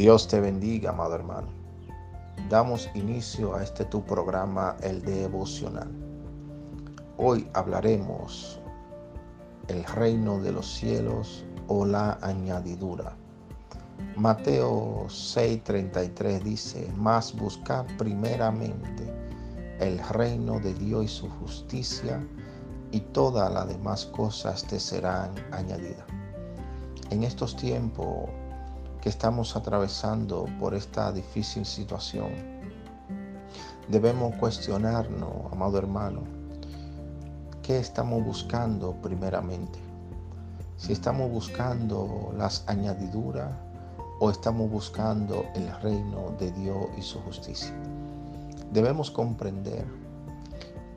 Dios te bendiga, amado hermano. Damos inicio a este tu programa, el devocional. Hoy hablaremos el reino de los cielos o la añadidura. Mateo 6:33 dice, mas buscad primeramente el reino de Dios y su justicia, y todas las demás cosas te serán añadidas. En estos tiempos que estamos atravesando por esta difícil situación, debemos cuestionarnos, amado hermano, qué estamos buscando primeramente. Si estamos buscando las añadiduras o estamos buscando el reino de Dios y su justicia. Debemos comprender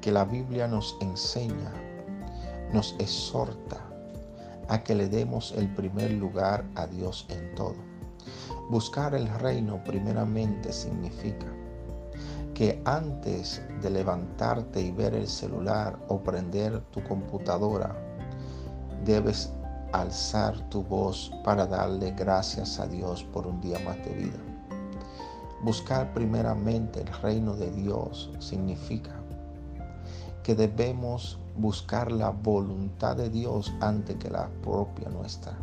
que la Biblia nos enseña, nos exhorta a que le demos el primer lugar a Dios en todo. Buscar el reino primeramente significa que antes de levantarte y ver el celular o prender tu computadora, debes alzar tu voz para darle gracias a Dios por un día más de vida. Buscar primeramente el reino de Dios significa que debemos buscar la voluntad de Dios antes que la propia nuestra.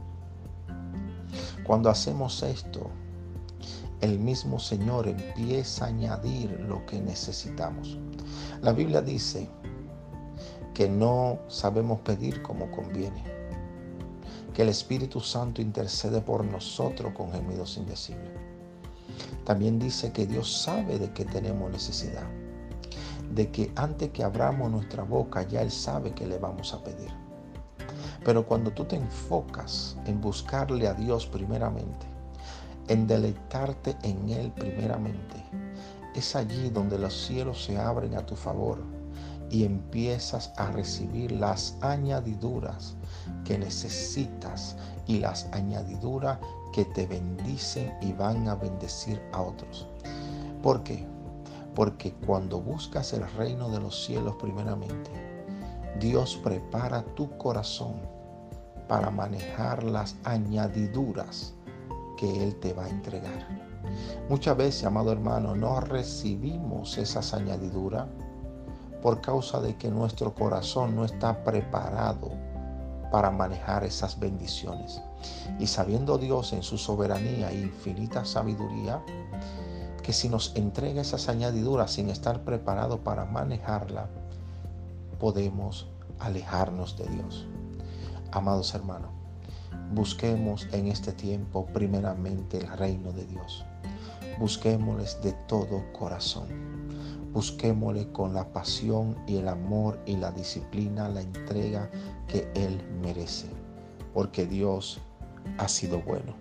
Cuando hacemos esto, el mismo Señor empieza a añadir lo que necesitamos. La Biblia dice que no sabemos pedir como conviene, que el Espíritu Santo intercede por nosotros con gemidos indecibles. También dice que Dios sabe de qué tenemos necesidad, de que antes que abramos nuestra boca ya Él sabe que le vamos a pedir. Pero cuando tú te enfocas en buscarle a Dios primeramente, en deleitarte en Él primeramente, es allí donde los cielos se abren a tu favor y empiezas a recibir las añadiduras que necesitas y las añadiduras que te bendicen y van a bendecir a otros. ¿Por qué? Porque cuando buscas el reino de los cielos primeramente, Dios prepara tu corazón para manejar las añadiduras que Él te va a entregar. Muchas veces, amado hermano, no recibimos esas añadiduras por causa de que nuestro corazón no está preparado para manejar esas bendiciones. Y sabiendo Dios en su soberanía e infinita sabiduría, que si nos entrega esas añadiduras sin estar preparado para manejarla, podemos alejarnos de Dios. Amados hermanos, busquemos en este tiempo primeramente el reino de Dios. Busquémosles de todo corazón. Busquémosle con la pasión y el amor y la disciplina, la entrega que Él merece. Porque Dios ha sido bueno.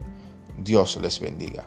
Dios les bendiga.